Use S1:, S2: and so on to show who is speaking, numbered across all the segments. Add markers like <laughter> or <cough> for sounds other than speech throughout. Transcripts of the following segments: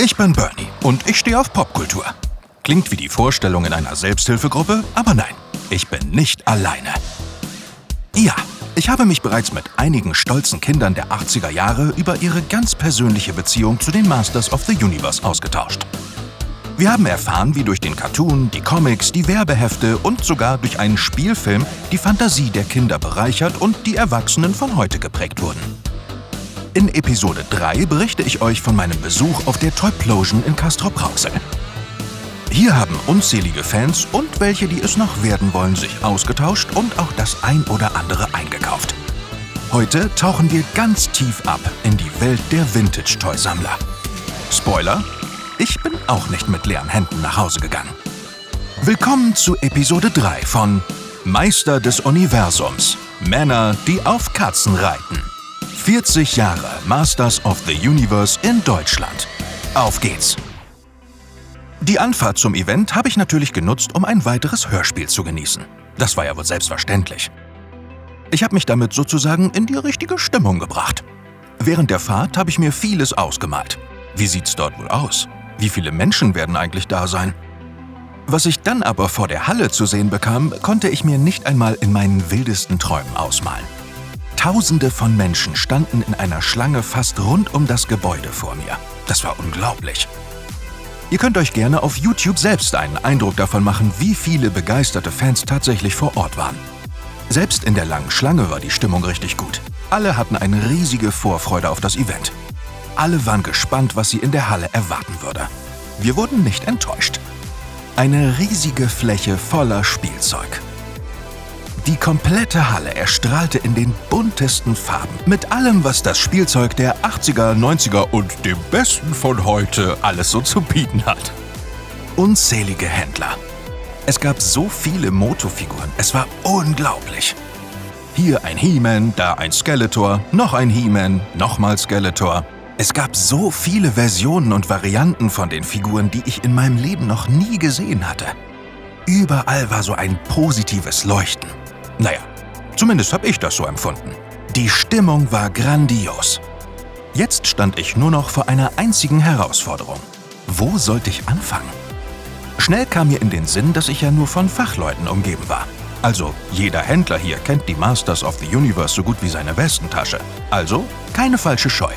S1: Ich bin Bernie und ich stehe auf Popkultur. Klingt wie die Vorstellung in einer Selbsthilfegruppe, aber nein, ich bin nicht alleine. Ja, ich habe mich bereits mit einigen stolzen Kindern der 80er Jahre über ihre ganz persönliche Beziehung zu den Masters of the Universe ausgetauscht. Wir haben erfahren, wie durch den Cartoon, die Comics, die Werbehefte und sogar durch einen Spielfilm die Fantasie der Kinder bereichert und die Erwachsenen von heute geprägt wurden. In Episode 3 berichte ich euch von meinem Besuch auf der Toyplosion in Castrop-Rauxel. Hier haben unzählige Fans und welche, die es noch werden wollen, sich ausgetauscht und auch das ein oder andere eingekauft. Heute tauchen wir ganz tief ab in die Welt der Vintage-Toy-Sammler. Spoiler, ich bin auch nicht mit leeren Händen nach Hause gegangen. Willkommen zu Episode 3 von Meister des Universums. Männer, die auf Katzen reiten. 40 Jahre Masters of the Universe in Deutschland. Auf geht's! Die Anfahrt zum Event habe ich natürlich genutzt, um ein weiteres Hörspiel zu genießen. Das war ja wohl selbstverständlich. Ich habe mich damit sozusagen in die richtige Stimmung gebracht. Während der Fahrt habe ich mir vieles ausgemalt. Wie sieht's dort wohl aus? Wie viele Menschen werden eigentlich da sein? Was ich dann aber vor der Halle zu sehen bekam, konnte ich mir nicht einmal in meinen wildesten Träumen ausmalen. Tausende von Menschen standen in einer Schlange fast rund um das Gebäude vor mir. Das war unglaublich. Ihr könnt euch gerne auf YouTube selbst einen Eindruck davon machen, wie viele begeisterte Fans tatsächlich vor Ort waren. Selbst in der langen Schlange war die Stimmung richtig gut. Alle hatten eine riesige Vorfreude auf das Event. Alle waren gespannt, was sie in der Halle erwarten würde. Wir wurden nicht enttäuscht. Eine riesige Fläche voller Spielzeug. Die komplette Halle erstrahlte in den buntesten Farben. Mit allem, was das Spielzeug der 80er, 90er und dem Besten von heute alles so zu bieten hat. Unzählige Händler. Es gab so viele Motofiguren. Es war unglaublich. Hier ein He-Man, da ein Skeletor, noch ein He-Man, nochmal Skeletor. Es gab so viele Versionen und Varianten von den Figuren, die ich in meinem Leben noch nie gesehen hatte. Überall war so ein positives Leuchten. Naja, zumindest habe ich das so empfunden. Die Stimmung war grandios. Jetzt stand ich nur noch vor einer einzigen Herausforderung. Wo sollte ich anfangen? Schnell kam mir in den Sinn, dass ich ja nur von Fachleuten umgeben war. Also, jeder Händler hier kennt die Masters of the Universe so gut wie seine Westentasche. Also, keine falsche Scheu.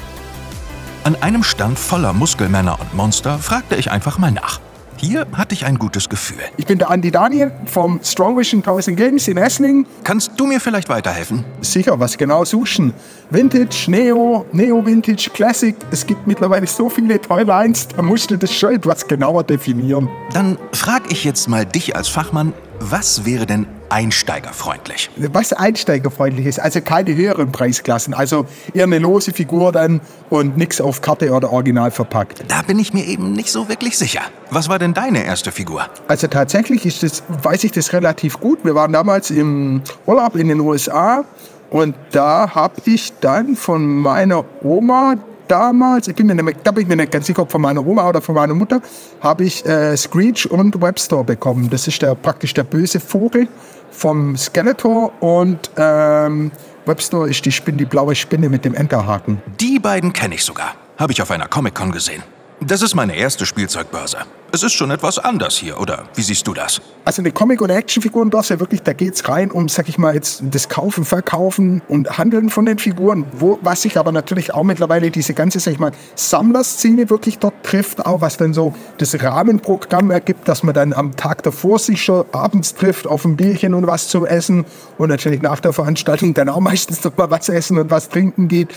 S1: An einem Stand voller Muskelmänner und Monster fragte ich einfach mal nach. Hier hatte ich ein gutes Gefühl.
S2: Ich bin der Andi Daniel vom Strong Vision 1000 Games in Essling.
S1: Kannst du mir vielleicht weiterhelfen?
S2: Sicher, was genau suchen? Vintage, Neo, Neo Vintage, Classic. Es gibt mittlerweile so viele Toylines, da musst du das schon etwas genauer definieren.
S1: Dann frage ich jetzt mal dich als Fachmann, was wäre denn einsteigerfreundlich?
S2: Was einsteigerfreundlich ist, also keine höheren Preisklassen, also eher eine lose Figur dann und nichts auf Karte oder Original verpackt.
S1: Da bin ich mir eben nicht so wirklich sicher. Was war denn deine erste Figur?
S2: Also tatsächlich ist das, weiß ich das relativ gut. Wir waren damals im Urlaub in den USA und da habe ich dann von meiner Oma damals, ich bin mir nicht, da bin ich mir nicht ganz sicher, ob von meiner Oma oder von meiner Mutter, habe ich äh, Screech und Webster bekommen. Das ist der, praktisch der böse Vogel vom Skeletor und ähm, Webster ist die, Spinne, die blaue Spinne mit dem Enterhaken.
S1: Die beiden kenne ich sogar. Habe ich auf einer Comic-Con gesehen. Das ist meine erste Spielzeugbörse. Es ist schon etwas anders hier, oder wie siehst du das?
S2: Also eine Comic- und Actionfigurenbörse, wirklich, da geht's rein um, sag ich mal, jetzt das Kaufen, Verkaufen und Handeln von den Figuren. Wo, was sich aber natürlich auch mittlerweile diese ganze, sag ich mal, Sammlerszene wirklich dort trifft, auch was dann so das Rahmenprogramm ergibt, dass man dann am Tag davor sich schon abends trifft, auf ein Bierchen und was zum Essen und natürlich nach der Veranstaltung dann auch meistens noch mal was essen und was trinken geht.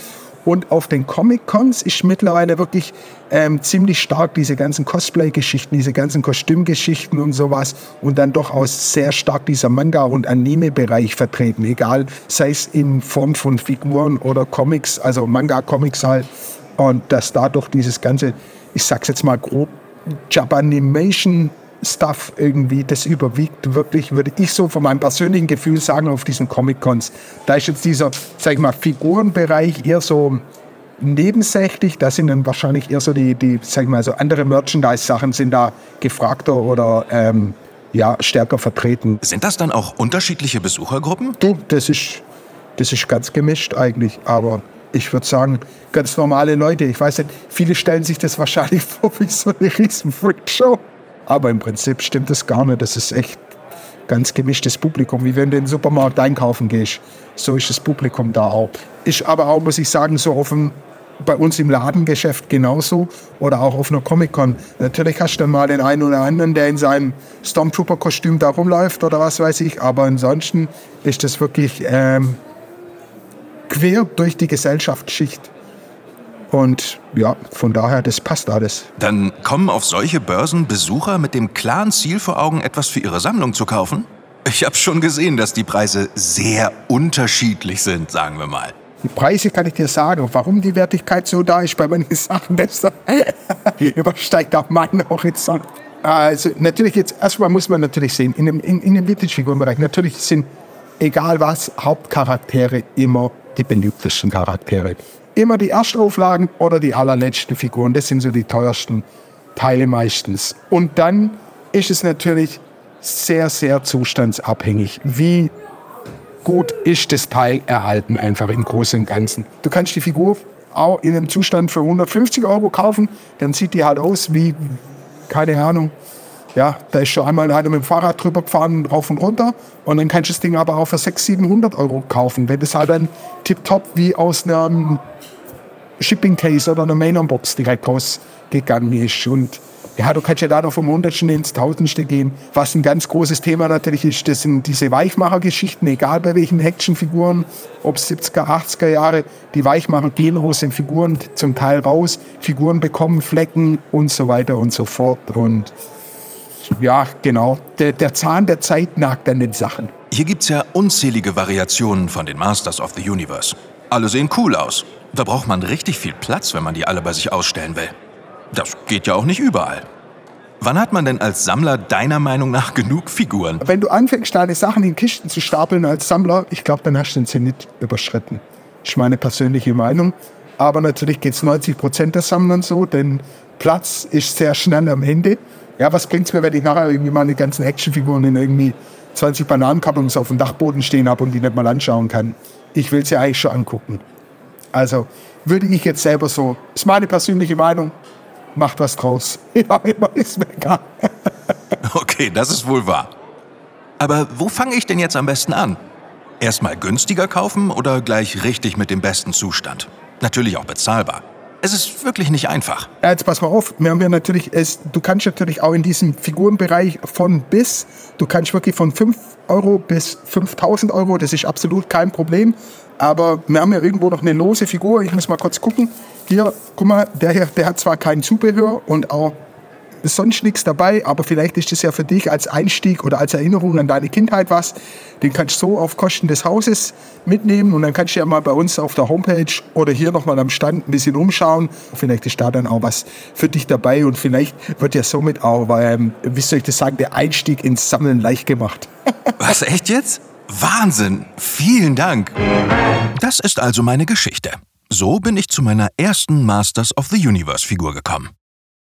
S2: Und auf den Comic-Cons ist mittlerweile wirklich ähm, ziemlich stark diese ganzen Cosplay-Geschichten, diese ganzen Kostümgeschichten und sowas. Und dann doch auch sehr stark dieser Manga- und Anime-Bereich vertreten. Egal, sei es in Form von Figuren oder Comics, also Manga-Comics halt. Und dass dadurch dieses ganze, ich sag's jetzt mal grob, Japanimation Stuff irgendwie, das überwiegt wirklich, würde ich so von meinem persönlichen Gefühl sagen, auf diesen Comic-Cons. Da ist jetzt dieser, sag ich mal, Figurenbereich eher so nebensächlich. Da sind dann wahrscheinlich eher so die, die sag ich mal, so andere Merchandise-Sachen sind da gefragter oder ähm, ja, stärker vertreten.
S1: Sind das dann auch unterschiedliche Besuchergruppen?
S2: Du, das ist, das ist ganz gemischt eigentlich, aber ich würde sagen, ganz normale Leute. Ich weiß nicht, viele stellen sich das wahrscheinlich <laughs> vor wie so eine riesen Freakshow. Aber im Prinzip stimmt das gar nicht. Das ist echt ganz gemischtes Publikum, wie wenn du in den Supermarkt einkaufen gehst. So ist das Publikum da auch. Ist aber auch, muss ich sagen, so dem, bei uns im Ladengeschäft genauso oder auch auf einer Comic-Con. Natürlich hast du mal den einen oder anderen, der in seinem Stormtrooper-Kostüm da rumläuft oder was weiß ich, aber ansonsten ist das wirklich ähm, quer durch die Gesellschaftsschicht. Und ja, von daher, das passt alles.
S1: Dann kommen auf solche Börsen Besucher mit dem klaren Ziel vor Augen, etwas für ihre Sammlung zu kaufen? Ich habe schon gesehen, dass die Preise sehr unterschiedlich sind, sagen wir mal.
S2: Die Preise kann ich dir sagen. Warum die Wertigkeit so da ist bei manchen <laughs> Sachen, das <laughs> übersteigt auch meinen Horizont. Also natürlich jetzt, erstmal muss man natürlich sehen, in dem, in, in dem Vintage-Figurenbereich, natürlich sind, egal was, Hauptcharaktere immer die beliebtesten Charaktere. Immer die Erstauflagen oder die allerletzten Figuren, das sind so die teuersten Teile meistens. Und dann ist es natürlich sehr, sehr zustandsabhängig, wie gut ist das Teil erhalten, einfach im Großen und Ganzen. Du kannst die Figur auch in einem Zustand für 150 Euro kaufen, dann sieht die halt aus wie, keine Ahnung, ja, da ist schon einmal einer mit dem Fahrrad drüber gefahren, rauf und runter. Und dann kannst du das Ding aber auch für 600, 700 Euro kaufen. Wenn das halt dann tipptopp wie aus einem Shipping Case oder einer Main Box direkt rausgegangen ist. Und ja, du kannst ja da noch vom Hundertsten ins Tausendste gehen. Was ein ganz großes Thema natürlich ist, das sind diese Weichmacher-Geschichten, egal bei welchen Actionfiguren, ob 70er, 80er Jahre, die Weichmacher gehen aus den Figuren zum Teil raus, Figuren bekommen Flecken und so weiter und so fort. Und ja, genau. Der, der Zahn der Zeit nagt an den Sachen.
S1: Hier gibt's ja unzählige Variationen von den Masters of the Universe. Alle sehen cool aus. Da braucht man richtig viel Platz, wenn man die alle bei sich ausstellen will. Das geht ja auch nicht überall. Wann hat man denn als Sammler deiner Meinung nach genug Figuren?
S2: Wenn du anfängst, deine Sachen in Kisten zu stapeln als Sammler, ich glaube, dann hast du den Zenit überschritten. Das ist meine persönliche Meinung. Aber natürlich geht es 90 Prozent der Sammlern so, denn Platz ist sehr schnell am Ende. Ja, was bringt's mir, wenn ich nachher irgendwie meine ganzen Actionfiguren in irgendwie 20 Bananenkartons auf dem Dachboden stehen habe und die nicht mal anschauen kann? Ich will sie eigentlich schon angucken. Also würde ich jetzt selber so, ist meine persönliche Meinung, macht was draus. <laughs> Ja, immer ist mir egal. <laughs>
S1: Okay, das ist wohl wahr. Aber wo fange ich denn jetzt am besten an? Erstmal günstiger kaufen oder gleich richtig mit dem besten Zustand? Natürlich auch bezahlbar. Es ist wirklich nicht einfach.
S2: Ja, jetzt pass mal auf, wir haben ja natürlich, es, du kannst natürlich auch in diesem Figurenbereich von bis, du kannst wirklich von 5 Euro bis 5000 Euro, das ist absolut kein Problem. Aber wir haben ja irgendwo noch eine lose Figur, ich muss mal kurz gucken. Hier, guck mal, der der hat zwar kein Zubehör und auch ist sonst nichts dabei, aber vielleicht ist das ja für dich als Einstieg oder als Erinnerung an deine Kindheit was. Den kannst du so auf Kosten des Hauses mitnehmen und dann kannst du ja mal bei uns auf der Homepage oder hier nochmal am Stand ein bisschen umschauen. Vielleicht ist da dann auch was für dich dabei und vielleicht wird ja somit auch, ähm, wie soll ich das sagen, der Einstieg ins Sammeln leicht gemacht. <laughs>
S1: Was, echt jetzt? Wahnsinn! Vielen Dank! Das ist also meine Geschichte. So bin ich zu meiner ersten Masters of the Universe Figur gekommen.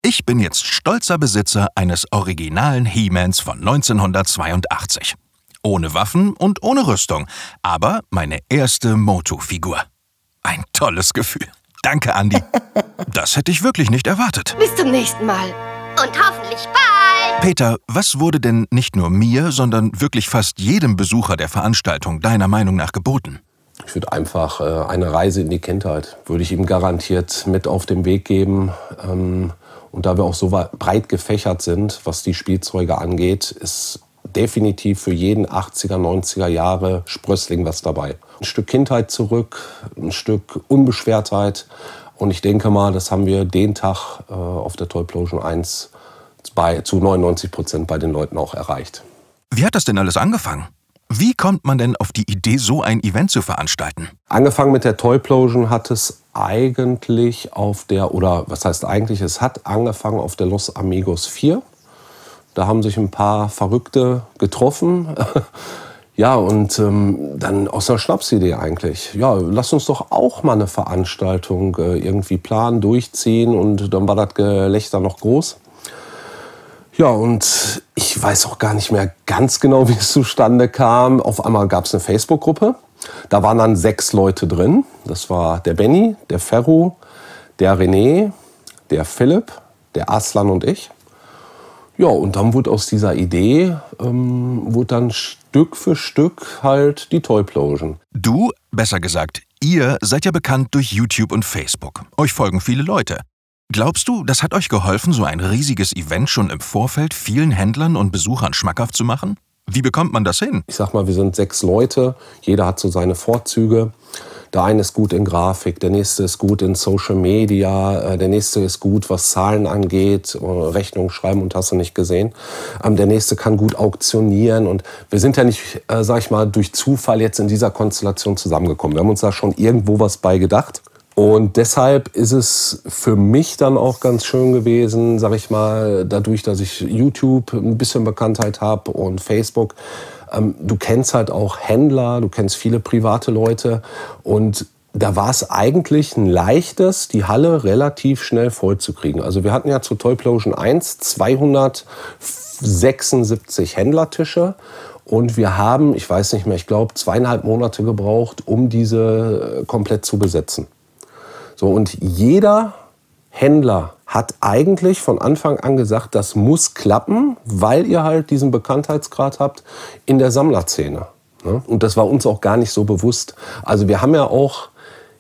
S1: Ich bin jetzt stolzer Besitzer eines originalen He-Mans von 1982. Ohne Waffen und ohne Rüstung, aber meine erste Moto-Figur. Ein tolles Gefühl. Danke, Andy. <laughs> Das hätte ich wirklich nicht erwartet.
S3: Bis zum nächsten Mal. Und hoffentlich bald.
S1: Peter, was wurde denn nicht nur mir, sondern wirklich fast jedem Besucher der Veranstaltung deiner Meinung nach geboten?
S4: Ich würde einfach äh, eine Reise in die Kindheit, würde ich ihm garantiert mit auf den Weg geben. Ähm, und da wir auch so breit gefächert sind, was die Spielzeuge angeht, ist definitiv für jeden 80er, 90er Jahre Sprössling was dabei. Ein Stück Kindheit zurück, ein Stück Unbeschwertheit. Und ich denke mal, das haben wir den Tag äh, auf der Toyplosion 1 bei, zu 99 Prozent bei den Leuten auch erreicht.
S1: Wie hat das denn alles angefangen? Wie kommt man denn auf die Idee, so ein Event zu veranstalten?
S4: Angefangen mit der Toyplosion hat es eigentlich auf der, oder was heißt eigentlich, es hat angefangen auf der Los Amigos 4. Da haben sich ein paar Verrückte getroffen. <laughs> ja, und ähm, dann aus einer Schnapsidee eigentlich. Ja, lass uns doch auch mal eine Veranstaltung äh, irgendwie planen, durchziehen. Und dann war das Gelächter noch groß. Ja, und ich weiß auch gar nicht mehr ganz genau, <laughs> wie es zustande kam. Auf einmal gab es eine Facebook-Gruppe. Da waren dann sechs Leute drin. Das war der Benny, der Ferru, der René, der Philipp, der Aslan und ich. Ja, und dann wurde aus dieser Idee, ähm, wurde dann Stück für Stück halt die Toyplosion.
S1: Du, besser gesagt, ihr seid ja bekannt durch YouTube und Facebook. Euch folgen viele Leute. Glaubst du, das hat euch geholfen, so ein riesiges Event schon im Vorfeld vielen Händlern und Besuchern schmackhaft zu machen? Wie bekommt man das hin?
S4: Ich sag mal, wir sind sechs Leute, jeder hat so seine Vorzüge. Der eine ist gut in Grafik, der nächste ist gut in Social Media, äh, der nächste ist gut, was Zahlen angeht, äh, Rechnungen schreiben und hast du nicht gesehen. Ähm, der nächste kann gut auktionieren und wir sind ja nicht, äh, sag ich mal, durch Zufall jetzt in dieser Konstellation zusammengekommen. Wir haben uns da schon irgendwo was bei gedacht. Und deshalb ist es für mich dann auch ganz schön gewesen, sag ich mal, dadurch, dass ich YouTube ein bisschen Bekanntheit habe und Facebook, ähm, du kennst halt auch Händler, du kennst viele private Leute und da war es eigentlich ein leichtes, die Halle relativ schnell voll zu kriegen. Also wir hatten ja zu Toyplosion 1 276 Händlertische und wir haben, ich weiß nicht mehr, ich glaube zweieinhalb Monate gebraucht, um diese komplett zu besetzen. So und jeder Händler hat eigentlich von Anfang an gesagt, das muss klappen, weil ihr halt diesen Bekanntheitsgrad habt in der Sammlerszene. Ne? Und das war uns auch gar nicht so bewusst. Also wir haben ja auch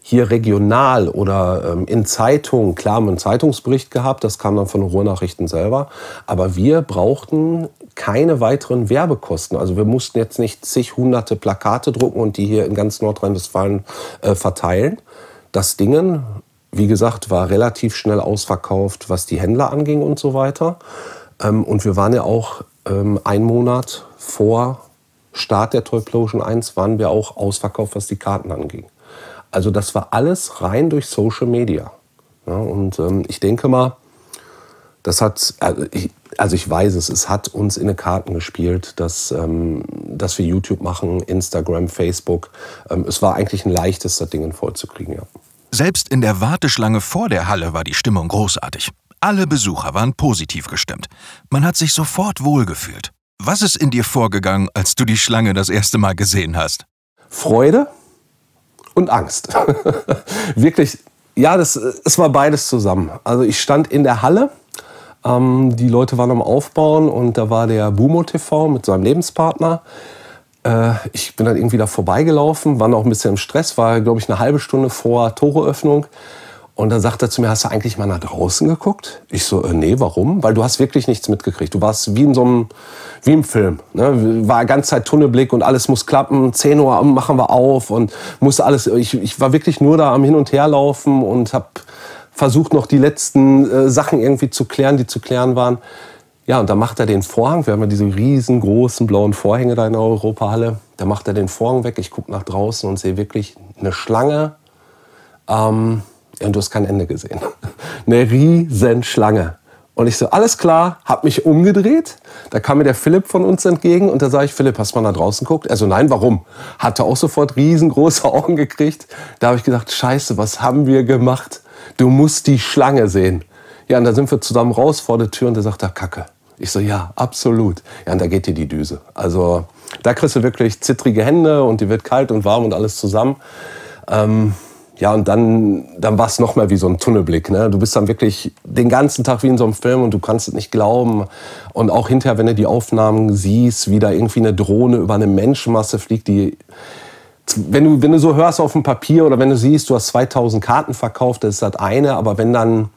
S4: hier regional oder ähm, in Zeitungen, klar, einen Zeitungsbericht gehabt, das kam dann von den Ruhrnachrichten selber, aber wir brauchten keine weiteren Werbekosten. Also wir mussten jetzt nicht zig hunderte Plakate drucken und die hier in ganz Nordrhein-Westfalen äh, verteilen. Das Dingen wie gesagt, war relativ schnell ausverkauft, was die Händler anging und so weiter. Ähm, und wir waren ja auch ähm, einen Monat vor Start der Toyplosion 1 waren wir auch ausverkauft, was die Karten anging. Also das war alles rein durch Social Media. Ja, und ähm, ich denke mal, das hat, also ich, also ich weiß es, es hat uns in den Karten gespielt, dass, ähm, dass wir YouTube machen, Instagram, Facebook. Ähm, es war eigentlich ein leichtes, das Ding vollzukriegen, ja.
S1: Selbst in der Warteschlange vor der Halle war die Stimmung großartig. Alle Besucher waren positiv gestimmt. Man hat sich sofort wohlgefühlt. Was ist in dir vorgegangen, als du die Schlange das erste Mal gesehen hast?
S4: Freude und Angst. <laughs> Wirklich, ja, das, es war beides zusammen. Also ich stand in der Halle, ähm, die Leute waren am Aufbauen und da war der Bumo TV mit seinem Lebenspartner. Äh, ich bin dann irgendwie da vorbeigelaufen, war noch ein bisschen im Stress, war, glaube ich, eine halbe Stunde vor Toreöffnung. Und dann sagt er zu mir, hast du eigentlich mal nach draußen geguckt? Ich so, äh, nee, warum? Weil du hast wirklich nichts mitgekriegt. Du warst wie in so einem, wie im Film. Ne? War ganze Zeit Tunnelblick und alles muss klappen. 10 Uhr machen wir auf und musste alles, ich, ich war wirklich nur da am Hin- und Herlaufen und habe versucht noch die letzten äh, Sachen irgendwie zu klären, die zu klären waren. Ja, und da macht er den Vorhang. Wir haben ja diese riesengroßen blauen Vorhänge da in der Europahalle. Da macht er den Vorhang weg. Ich gucke nach draußen und sehe wirklich eine Schlange. Ähm, und du hast kein Ende gesehen. <laughs> eine riesen Schlange. Und ich so, alles klar, hab mich umgedreht. Da kam mir der Philipp von uns entgegen und da sage ich, Philipp, hast du mal nach draußen geguckt? Also nein, warum? Hatte auch sofort riesengroße <laughs> Augen gekriegt. Da habe ich gedacht, scheiße, was haben wir gemacht? Du musst die Schlange sehen. Ja, und da sind wir zusammen raus vor der Tür und der sagt, da Kacke. Ich so, ja, absolut. Ja, und da geht dir die Düse. Also da kriegst du wirklich zittrige Hände und die wird kalt und warm und alles zusammen. Ähm, ja, und dann, dann war es noch mal wie so ein Tunnelblick. Ne? Du bist dann wirklich den ganzen Tag wie in so einem Film und du kannst es nicht glauben. Und auch hinterher, wenn du die Aufnahmen siehst, wie da irgendwie eine Drohne über eine Menschenmasse fliegt, die wenn du, wenn du so hörst auf dem Papier oder wenn du siehst, du hast 2000 Karten verkauft, das ist das eine, aber wenn dann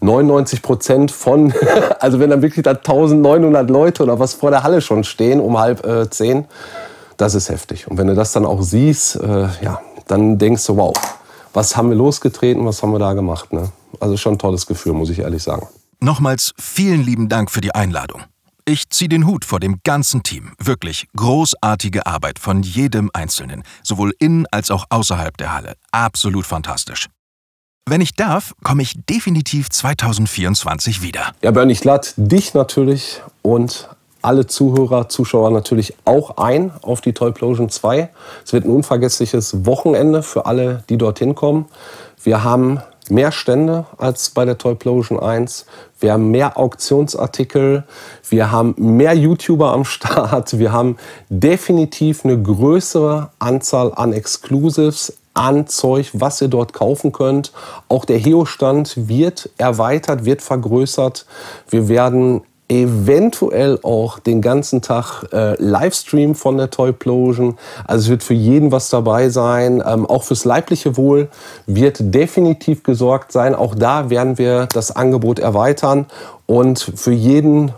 S4: 99 Prozent von, <laughs> also wenn dann wirklich da 1900 Leute oder was vor der Halle schon stehen um halb äh, zehn, das ist heftig. Und wenn du das dann auch siehst, äh, ja, dann denkst du, wow, was haben wir losgetreten, was haben wir da gemacht. Ne? Also schon ein tolles Gefühl, muss ich ehrlich sagen.
S1: Nochmals vielen lieben Dank für die Einladung. Ich ziehe den Hut vor dem ganzen Team. Wirklich großartige Arbeit von jedem Einzelnen, sowohl in als auch außerhalb der Halle. Absolut fantastisch. Wenn ich darf, komme ich definitiv 2024 wieder.
S4: Ja, Bernie, ich lade dich natürlich und alle Zuhörer, Zuschauer natürlich auch ein auf die Toyplosion 2. Es wird ein unvergessliches Wochenende für alle, die dorthin kommen. Wir haben mehr Stände als bei der Toyplosion 1. Wir haben mehr Auktionsartikel. Wir haben mehr YouTuber am Start. Wir haben definitiv eine größere Anzahl an Exclusives, an Zeug, was ihr dort kaufen könnt. Auch der Heo-Stand wird erweitert, wird vergrößert. Wir werden eventuell auch den ganzen Tag äh, Livestream von der Toyplosion. Also es wird für jeden was dabei sein. Ähm, auch fürs leibliche Wohl wird definitiv gesorgt sein. Auch da werden wir das Angebot erweitern und für jeden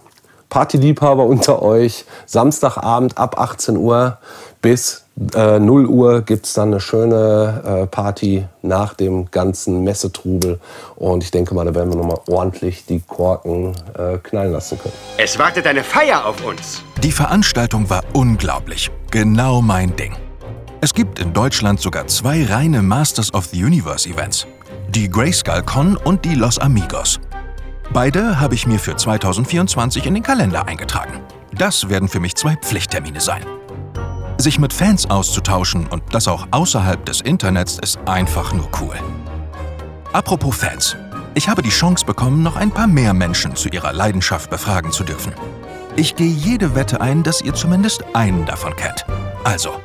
S4: Partyliebhaber unter euch Samstagabend ab 18 Uhr bis äh, 0 Uhr gibt es dann eine schöne äh, Party nach dem ganzen Messetrubel. Und ich denke mal, da werden wir nochmal ordentlich die Korken äh, knallen lassen können.
S5: Es wartet eine Feier auf uns.
S1: Die Veranstaltung war unglaublich. Genau mein Ding. Es gibt in Deutschland sogar zwei reine Masters of the Universe Events. Die Grayskull Con und die Los Amigos. Beide habe ich mir für 2024 in den Kalender eingetragen. Das werden für mich zwei Pflichttermine sein. Sich mit Fans auszutauschen und das auch außerhalb des Internets ist einfach nur cool. Apropos Fans. Ich habe die Chance bekommen, noch ein paar mehr Menschen zu ihrer Leidenschaft befragen zu dürfen. Ich gehe jede Wette ein, dass ihr zumindest einen davon kennt. Also,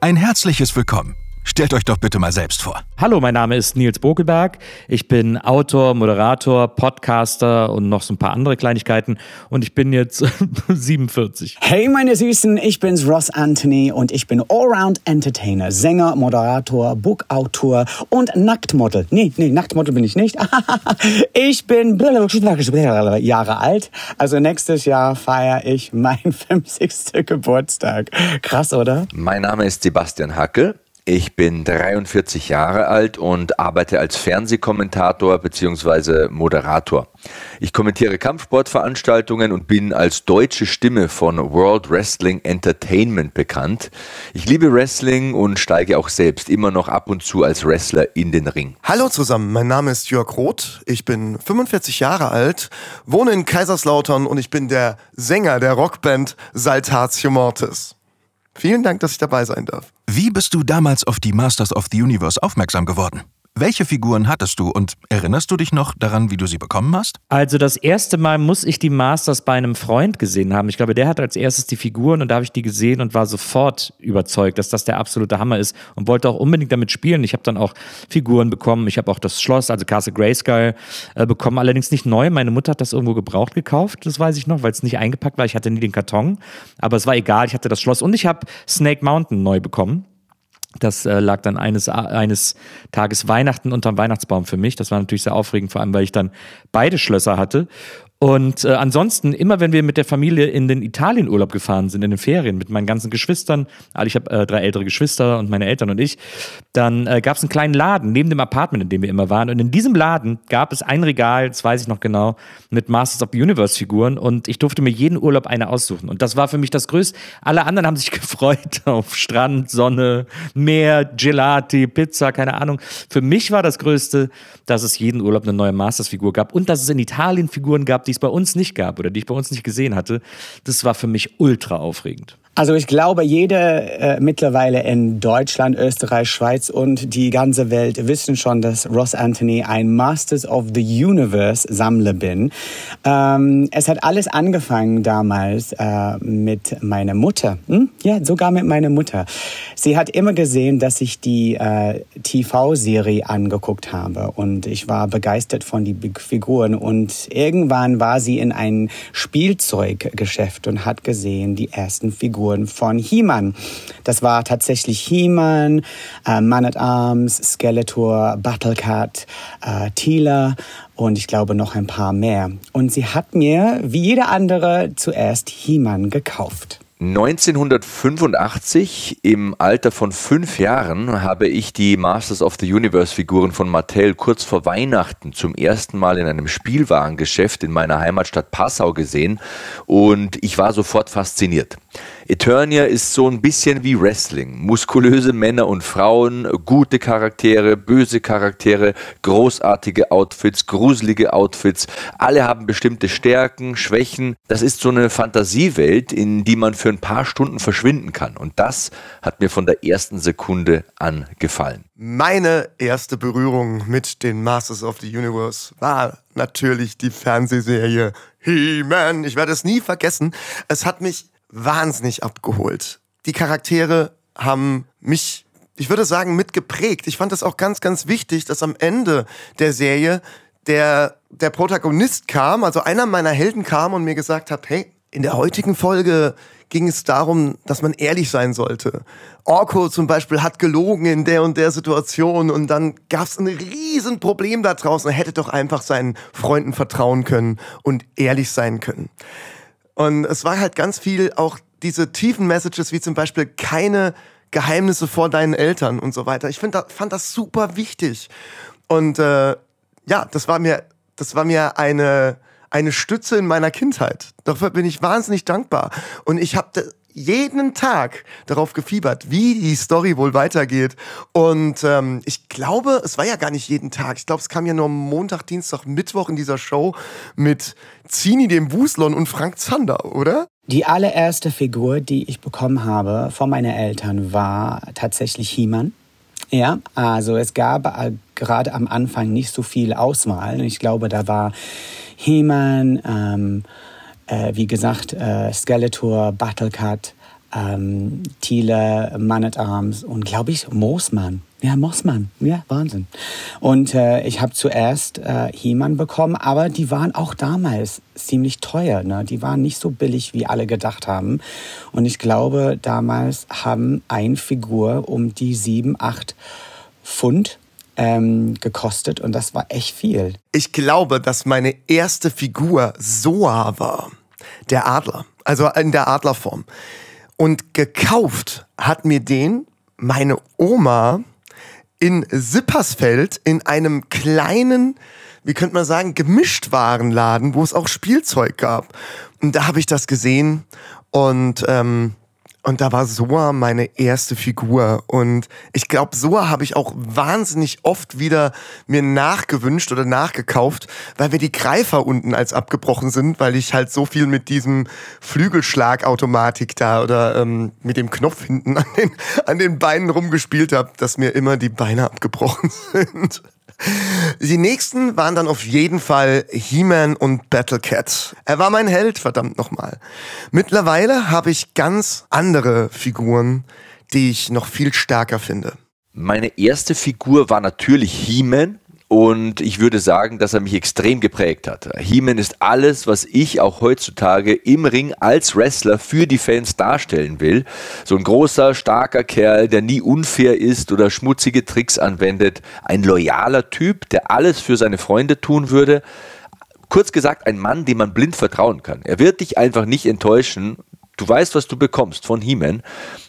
S1: ein herzliches Willkommen Stellt euch doch bitte mal selbst vor.
S6: Hallo, mein Name ist Nils Bokelberg. Ich bin Autor, Moderator, Podcaster und noch so ein paar andere Kleinigkeiten. Und ich bin jetzt <laughs> 47.
S7: Hey, meine Süßen, ich bin's Ross Anthony und ich bin Allround Entertainer, Sänger, Moderator, Bookautor und Nacktmodel. Nee, nee, Nacktmodel bin ich nicht. <laughs> ich bin <laughs> Jahre alt. Also nächstes Jahr feiere ich meinen 50. Geburtstag. Krass, oder?
S8: Mein Name ist Sebastian Hackel. Ich bin 43 Jahre alt und arbeite als Fernsehkommentator bzw. Moderator. Ich kommentiere Kampfsportveranstaltungen und bin als deutsche Stimme von World Wrestling Entertainment bekannt. Ich liebe Wrestling und steige auch selbst immer noch ab und zu als Wrestler in den Ring.
S9: Hallo zusammen, mein Name ist Jörg Roth. Ich bin 45 Jahre alt, wohne in Kaiserslautern und ich bin der Sänger der Rockband Saltatio Mortis. Vielen Dank, dass ich dabei sein darf.
S1: Wie bist du damals auf die Masters of the Universe aufmerksam geworden? Welche Figuren hattest du und erinnerst du dich noch daran, wie du sie bekommen hast?
S6: Also das erste Mal muss ich die Masters bei einem Freund gesehen haben. Ich glaube, der hat als erstes die Figuren und da habe ich die gesehen und war sofort überzeugt, dass das der absolute Hammer ist und wollte auch unbedingt damit spielen. Ich habe dann auch Figuren bekommen. Ich habe auch das Schloss, also Castle Grayskull, äh, bekommen. Allerdings nicht neu. Meine Mutter hat das irgendwo gebraucht gekauft, das weiß ich noch, weil es nicht eingepackt war. Ich hatte nie den Karton, aber es war egal. Ich hatte das Schloss und ich habe Snake Mountain neu bekommen. Das äh, lag dann eines, eines Tages Weihnachten unterm Weihnachtsbaum für mich. Das war natürlich sehr aufregend, vor allem weil ich dann beide Schlösser hatte. Und äh, ansonsten, immer wenn wir mit der Familie in den Italienurlaub gefahren sind, in den Ferien, mit meinen ganzen Geschwistern, also ich habe äh, drei ältere Geschwister und meine Eltern und ich, dann äh, gab es einen kleinen Laden neben dem Apartment, in dem wir immer waren. Und in diesem Laden gab es ein Regal, das weiß ich noch genau, mit Masters of the Universe Figuren. Und ich durfte mir jeden Urlaub eine aussuchen. Und das war für mich das Größte. Alle anderen haben sich <laughs> gefreut auf Strand, Sonne, Meer, Gelati, Pizza, keine Ahnung. Für mich war das Größte, dass es jeden Urlaub eine neue Masters-Figur gab und dass es in Italien Figuren gab, die es bei uns nicht gab oder die ich bei uns nicht gesehen hatte. Das war für mich ultra aufregend.
S7: Also ich glaube, jeder äh, mittlerweile in Deutschland, Österreich, Schweiz und die ganze Welt wissen schon, dass Ross Anthony ein Masters of the Universe Sammler bin. Ähm, es hat alles angefangen damals äh, mit meiner Mutter. Hm? Ja, sogar mit meiner Mutter. Sie hat immer gesehen, dass ich die äh, TV-Serie angeguckt habe und ich war begeistert von die Figuren und irgendwann war sie in ein Spielzeuggeschäft und hat gesehen die ersten Figuren Figuren von He-Man. Das war tatsächlich He-Man, äh, Man at Arms, Skeletor, Battlecat, äh, Teela und ich glaube noch ein paar mehr. Und sie hat mir, wie jeder andere, zuerst He-Man gekauft.
S8: 1985, im Alter von fünf Jahren, habe ich die Masters of the Universe Figuren von Mattel kurz vor Weihnachten zum ersten Mal in einem Spielwarengeschäft in meiner Heimatstadt Passau gesehen und ich war sofort fasziniert. Eternia ist so ein bisschen wie Wrestling. Muskulöse Männer und Frauen, gute Charaktere, böse Charaktere, großartige Outfits, gruselige Outfits. Alle haben bestimmte Stärken, Schwächen. Das ist so eine Fantasiewelt, in die man für ein paar Stunden verschwinden kann. Und das hat mir von der ersten Sekunde an gefallen.
S9: Meine erste Berührung mit den Masters of the Universe war natürlich die Fernsehserie He-Man. Ich werde es nie vergessen. Es hat mich wahnsinnig abgeholt. Die Charaktere haben mich, ich würde sagen, mitgeprägt. Ich fand es auch ganz, ganz wichtig, dass am Ende der Serie der, der Protagonist kam, also einer meiner Helden kam und mir gesagt hat, hey, in der heutigen Folge ging es darum, dass man ehrlich sein sollte. Orko zum Beispiel hat gelogen in der und der Situation und dann gab es ein Riesenproblem da draußen. Er hätte doch einfach seinen Freunden vertrauen können und ehrlich sein können. Und es war halt ganz viel auch diese tiefen Messages, wie zum Beispiel keine Geheimnisse vor deinen Eltern und so weiter. Ich find, fand das super wichtig. Und äh, ja, das war mir, das war mir eine, eine Stütze in meiner Kindheit. Dafür bin ich wahnsinnig dankbar. Und ich habe jeden Tag darauf gefiebert, wie die Story wohl weitergeht. Und ähm, ich glaube, es war ja gar nicht jeden Tag. Ich glaube, es kam ja nur Montag, Dienstag, Mittwoch in dieser Show mit Zini, dem Wuslon und Frank Zander, oder?
S7: Die allererste Figur, die ich bekommen habe von meinen Eltern, war tatsächlich He-Man. Ja, also es gab gerade am Anfang nicht so viel Auswahl. Ich glaube, da war He-Man, ähm, äh, wie gesagt, äh, Skeletor, Battlecat, ähm, Thiele, Man at Arms und glaube ich Moosmann. Ja, Mossmann. Ja, Wahnsinn. Und äh, ich habe zuerst äh, He-Man bekommen, aber die waren auch damals ziemlich teuer. Ne? Die waren nicht so billig, wie alle gedacht haben. Und ich glaube, damals haben ein Figur um die sieben, acht Pfund ähm, gekostet und das war echt viel.
S9: Ich glaube, dass meine erste Figur Soa war. Der Adler. Also in der Adlerform. Und gekauft hat mir den meine Oma in Sippersfeld in einem kleinen, wie könnte man sagen, Gemischtwarenladen, wo es auch Spielzeug gab. Und da habe ich das gesehen und ähm, und da war Soa meine erste Figur. Und ich glaube, Soa habe ich auch wahnsinnig oft wieder mir nachgewünscht oder nachgekauft, weil wir die Greifer unten als abgebrochen sind, weil ich halt so viel mit diesem Flügelschlagautomatik da oder ähm, mit dem Knopf hinten an den, an den Beinen rumgespielt habe, dass mir immer die Beine abgebrochen <laughs> sind. Die nächsten waren dann auf jeden Fall He-Man und Battle Cat. Er war mein Held, verdammt nochmal. Mittlerweile habe ich ganz andere Figuren, die ich noch viel stärker finde.
S8: Meine erste Figur war natürlich He-Man, und ich würde sagen, dass er mich extrem geprägt hat. He-Man ist alles, was ich auch heutzutage im Ring als Wrestler für die Fans darstellen will. So ein großer, starker Kerl, der nie unfair ist oder schmutzige Tricks anwendet. Ein loyaler Typ, der alles für seine Freunde tun würde. Kurz gesagt, ein Mann, dem man blind vertrauen kann. Er wird dich einfach nicht enttäuschen, Du weißt, was du bekommst von He-Man.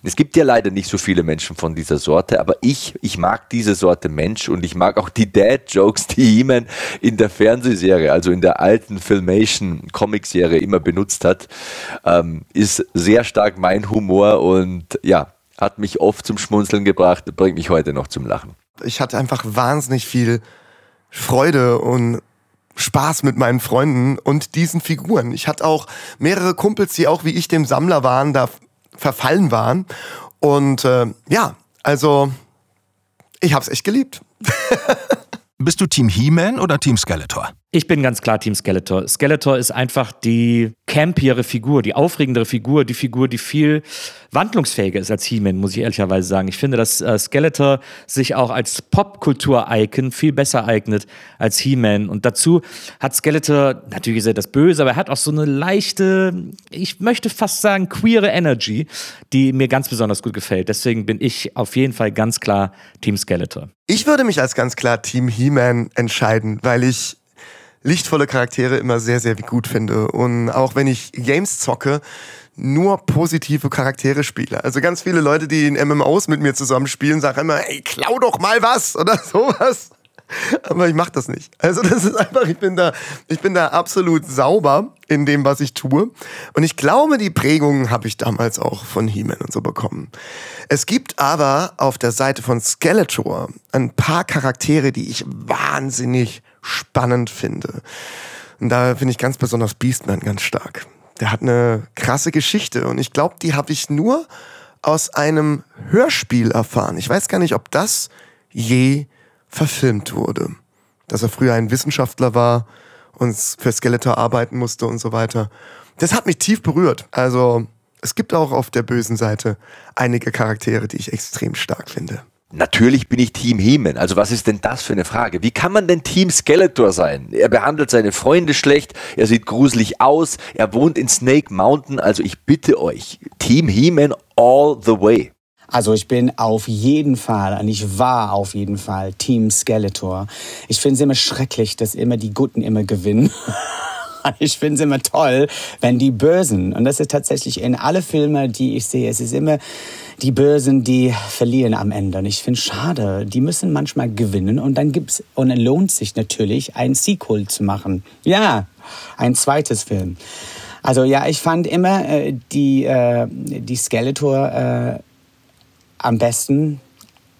S8: Es gibt ja leider nicht so viele Menschen von dieser Sorte, aber ich, ich mag diese Sorte Mensch und ich mag auch die Dad-Jokes, die He-Man in der Fernsehserie, also in der alten Filmation-Comic-Serie immer benutzt hat. Ähm, ist sehr stark mein Humor und ja, hat mich oft zum Schmunzeln gebracht, bringt mich heute noch zum Lachen.
S9: Ich hatte einfach wahnsinnig viel Freude und Spaß mit meinen Freunden und diesen Figuren. Ich hatte auch mehrere Kumpels, die auch wie ich dem Sammler waren, da verfallen waren. Und äh, ja, also ich hab's echt geliebt. <laughs>
S1: Bist du Team He-Man oder Team Skeletor?
S6: Ich bin ganz klar Team Skeletor. Skeletor ist einfach die campiere Figur, die aufregendere Figur, die Figur, die viel wandlungsfähiger ist als He-Man, muss ich ehrlicherweise sagen. Ich finde, dass äh, Skeletor sich auch als Popkultur-Icon viel besser eignet als He-Man. Und dazu hat Skeletor, natürlich ist er das Böse, aber er hat auch so eine leichte, ich möchte fast sagen, queere Energy, die mir ganz besonders gut gefällt. Deswegen bin ich auf jeden Fall ganz klar Team Skeletor.
S9: Ich würde mich als ganz klar Team He-Man entscheiden, weil ich lichtvolle Charaktere immer sehr, sehr gut finde. Und auch wenn ich Games zocke, nur positive Charaktere spiele. Also ganz viele Leute, die in MMOs mit mir zusammen spielen, sagen immer, ey, klau doch mal was oder <laughs> sowas. Aber ich mache das nicht. Also das ist einfach, ich bin da, ich bin da absolut sauber in dem, was ich tue. Und ich glaube, die Prägungen habe ich damals auch von He-Man und so bekommen. Es gibt aber auf der Seite von Skeletor ein paar Charaktere, die ich wahnsinnig spannend finde. Und da finde ich ganz besonders Beastman ganz stark. der hat eine krasse Geschichte und ich glaube, die habe ich nur aus einem Hörspiel erfahren. Ich weiß gar nicht, ob das je verfilmt wurde. Dass er früher ein Wissenschaftler war und für Skeletor arbeiten musste und so weiter. Das hat mich tief berührt. Also es gibt auch auf der bösen Seite einige Charaktere, die ich extrem stark finde.
S8: Natürlich bin ich Team He-Man. Also was ist denn das für eine Frage? Wie kann man denn Team Skeletor sein? Er behandelt seine Freunde schlecht, er sieht gruselig aus, er wohnt in Snake Mountain. Also ich bitte euch, Team He-Man all the way.
S7: Also ich bin auf jeden Fall, und ich war auf jeden Fall Team Skeletor. Ich finde es immer schrecklich, dass immer die Guten immer gewinnen. <laughs> <laughs> ich finde es immer toll, wenn die Bösen, und das ist tatsächlich in alle Filme, die ich sehe, es ist immer die Bösen, die verlieren am Ende. Und ich finde schade, die müssen manchmal gewinnen und dann gibt's, und es lohnt sich natürlich, ein Sequel zu machen. Ja, ein zweites Film. Also ja, ich fand immer äh, die, äh, die Skeletor äh, am besten.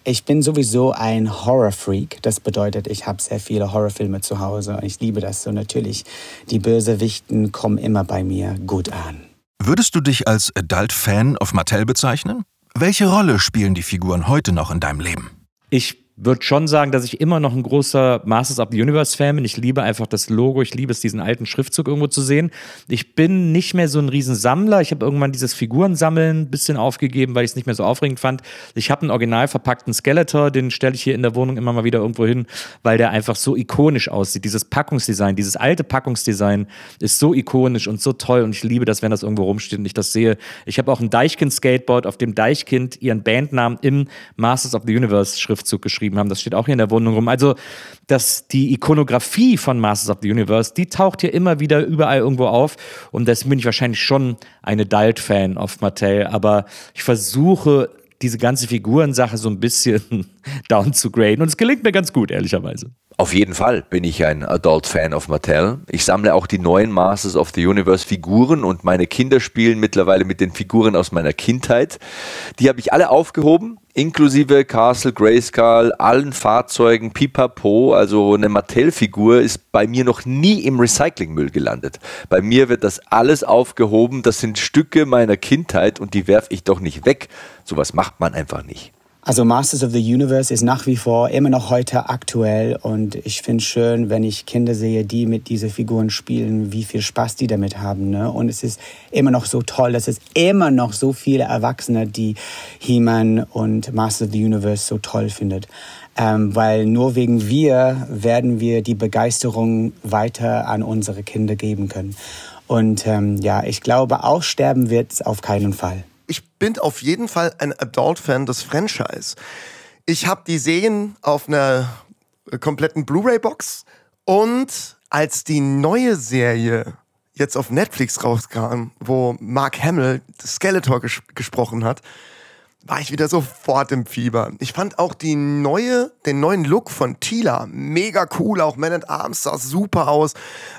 S7: Ich bin sowieso ein Horrorfreak. Das bedeutet, ich habe sehr viele Horrorfilme zu Hause. Ich liebe das so. Natürlich, die Bösewichten kommen immer bei mir gut an.
S1: Würdest du dich als Adult-Fan of Mattel bezeichnen? Welche Rolle spielen die Figuren heute noch in deinem Leben?
S6: Ich würde schon sagen, dass ich immer noch ein großer Masters of the Universe-Fan bin. Ich liebe einfach das Logo, ich liebe es, diesen alten Schriftzug irgendwo zu sehen. Ich bin nicht mehr so ein Riesensammler. Ich habe irgendwann dieses Figurensammeln ein bisschen aufgegeben, weil ich es nicht mehr so aufregend fand. Ich habe einen original verpackten Skeletor, den stelle ich hier in der Wohnung immer mal wieder irgendwo hin, weil der einfach so ikonisch aussieht. Dieses Packungsdesign, dieses alte Packungsdesign ist so ikonisch und so toll und ich liebe das, wenn das irgendwo rumsteht und ich das sehe. Ich habe auch ein Deichkind-Skateboard, auf dem Deichkind ihren Bandnamen im Masters of the Universe-Schriftzug geschrieben geschrieben haben. Das steht auch hier in der Wohnung rum. Also, dass die Ikonografie von Masters of the Universe, die taucht hier immer wieder überall irgendwo auf. Und deswegen bin ich wahrscheinlich schon eine Adult-Fan of Mattel. Aber ich versuche, diese ganze Figurensache so ein bisschen <laughs> down zu graden. Und es gelingt mir ganz gut, ehrlicherweise.
S8: Auf jeden Fall bin ich ein Adult-Fan of Mattel. Ich sammle auch die neuen Masters of the Universe Figuren und meine Kinder spielen mittlerweile mit den Figuren aus meiner Kindheit. Die habe ich alle aufgehoben, inklusive Castle Grayskull, allen Fahrzeugen, Pipapo. Also eine Mattel-Figur ist bei mir noch nie im Recyclingmüll gelandet. Bei mir wird das alles aufgehoben. Das sind Stücke meiner Kindheit und die werfe ich doch nicht weg. Sowas macht man einfach nicht.
S7: Also Masters of the Universe ist nach wie vor immer noch heute aktuell und ich finde es schön, wenn ich Kinder sehe, die mit diesen Figuren spielen, wie viel Spaß die damit haben. Ne? Und es ist immer noch so toll, dass es immer noch so viele Erwachsene, die He-Man und Masters of the Universe so toll findet. Ähm, weil nur wegen wir werden wir die Begeisterung weiter an unsere Kinder geben können. Und ähm, ja, ich glaube, aussterben wird es auf keinen Fall
S9: ich bin auf jeden Fall ein Adult-Fan des Franchise. Ich habe die Serien auf einer kompletten Blu-ray-Box und als die neue Serie jetzt auf Netflix rauskam, wo Mark Hamill Skeletor ges gesprochen hat, war ich wieder sofort im Fieber. Ich fand auch die neue, den neuen Look von Tila mega cool. Auch Man at Arms sah super aus.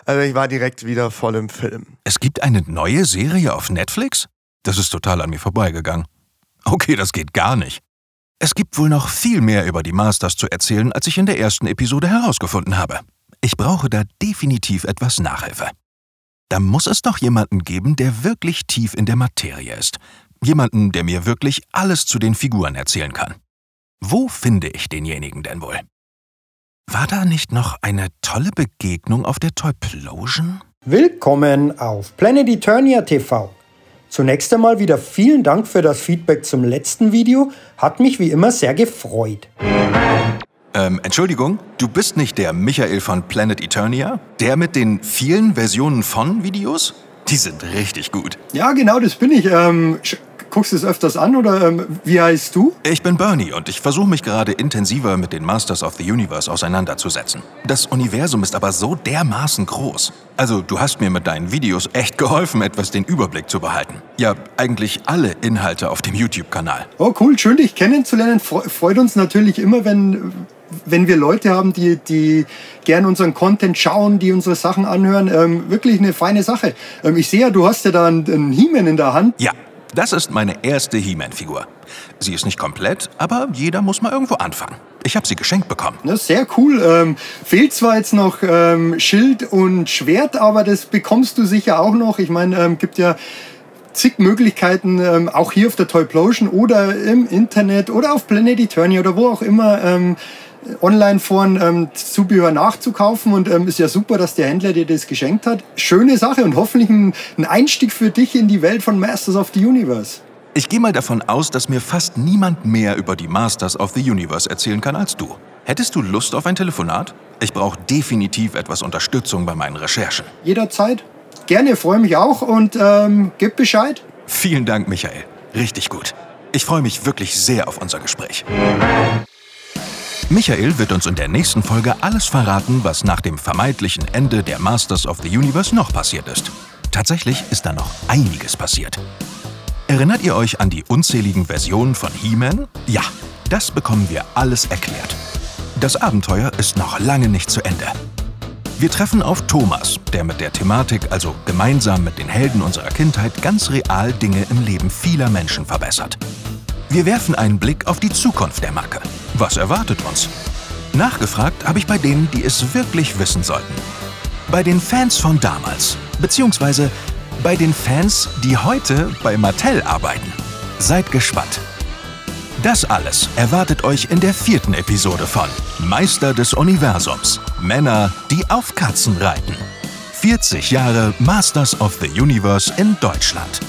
S9: Also ich war direkt wieder voll im Film.
S1: Es gibt eine neue Serie auf Netflix? Das ist total an mir vorbeigegangen. Okay, das geht gar nicht. Es gibt wohl noch viel mehr über die Masters zu erzählen, als ich in der ersten Episode herausgefunden habe. Ich brauche da definitiv etwas Nachhilfe. Da muss es doch jemanden geben, der wirklich tief in der Materie ist. Jemanden, der mir wirklich alles zu den Figuren erzählen kann. Wo finde ich denjenigen denn wohl? War da nicht noch eine tolle Begegnung auf der Toyplosion?
S10: Willkommen auf Planet Eternia TV. Zunächst einmal wieder vielen Dank für das Feedback zum letzten Video. Hat mich wie immer sehr gefreut.
S1: Ähm, Entschuldigung, du bist nicht der Michael von Planet Eternia? Der mit den vielen Versionen von Videos? Die sind richtig gut.
S10: Ja, genau, das bin ich. Ähm, guckst du es öfters an oder ähm, wie heißt du?
S1: Ich bin Bernie und ich versuche mich gerade intensiver mit den Masters of the Universe auseinanderzusetzen. Das Universum ist aber so dermaßen groß. Also, du hast mir mit deinen Videos echt geholfen, etwas den Überblick zu behalten. Ja, eigentlich alle Inhalte auf dem YouTube-Kanal.
S10: Oh, cool, schön dich kennenzulernen. Freut uns natürlich immer, wenn wenn wir Leute haben, die, die gern unseren Content schauen, die unsere Sachen anhören, ähm, wirklich eine feine Sache. Ähm, ich sehe ja, du hast ja da einen, einen He-Man in der Hand.
S1: Ja, Das ist meine erste He-Man-Figur. Sie ist nicht komplett, aber jeder muss mal irgendwo anfangen. Ich habe sie geschenkt bekommen.
S10: Ja, sehr cool. Ähm, fehlt zwar jetzt noch ähm, Schild und Schwert, aber das bekommst du sicher auch noch. Ich meine, ähm, gibt ja zig Möglichkeiten, ähm, auch hier auf der Toyplosion oder im Internet oder auf Planet Eternia oder wo auch immer. Ähm, Online-Foren ähm, Zubehör nachzukaufen und ähm, ist ja super, dass der Händler dir das geschenkt hat. Schöne Sache und hoffentlich ein, ein Einstieg für dich in die Welt von Masters of the Universe.
S1: Ich gehe mal davon aus, dass mir fast niemand mehr über die Masters of the Universe erzählen kann als du. Hättest du Lust auf ein Telefonat? Ich brauche definitiv etwas Unterstützung bei meinen Recherchen.
S10: Jederzeit. Gerne, freue mich auch und ähm, gib Bescheid.
S1: Vielen Dank, Michael. Richtig gut. Ich freue mich wirklich sehr auf unser Gespräch. Michael wird uns in der nächsten Folge alles verraten, was nach dem vermeintlichen Ende der Masters of the Universe noch passiert ist. Tatsächlich ist da noch einiges passiert. Erinnert ihr euch an die unzähligen Versionen von He-Man? Ja, das bekommen wir alles erklärt. Das Abenteuer ist noch lange nicht zu Ende. Wir treffen auf Thomas, der mit der Thematik, also gemeinsam mit den Helden unserer Kindheit, ganz real Dinge im Leben vieler Menschen verbessert. Wir werfen einen Blick auf die Zukunft der Marke. Was erwartet uns? Nachgefragt habe ich bei denen, die es wirklich wissen sollten. Bei den Fans von damals, beziehungsweise bei den Fans, die heute bei Mattel arbeiten. Seid gespannt. Das alles erwartet euch in der vierten Episode von Meister des Universums. Männer, die auf Katzen reiten. 40 Jahre Masters of the Universe in Deutschland.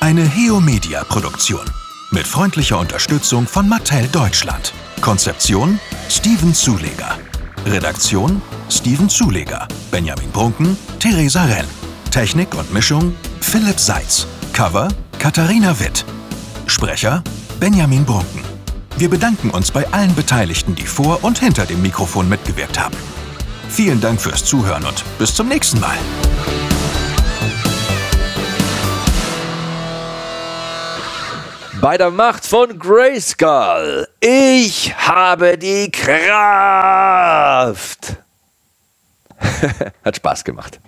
S1: Eine Heo Media Produktion. Mit freundlicher Unterstützung von Mattel Deutschland. Konzeption Steven Zuleger. Redaktion Steven Zuleger. Benjamin Brunken, Theresa Renn. Technik und Mischung Philipp Seitz. Cover Katharina Witt. Sprecher Benjamin Brunken. Wir bedanken uns bei allen Beteiligten, die vor und hinter dem Mikrofon mitgewirkt haben. Vielen Dank fürs Zuhören und bis zum nächsten Mal.
S8: Bei der Macht von Grayskull. Ich habe die Kraft. <laughs> Hat Spaß gemacht.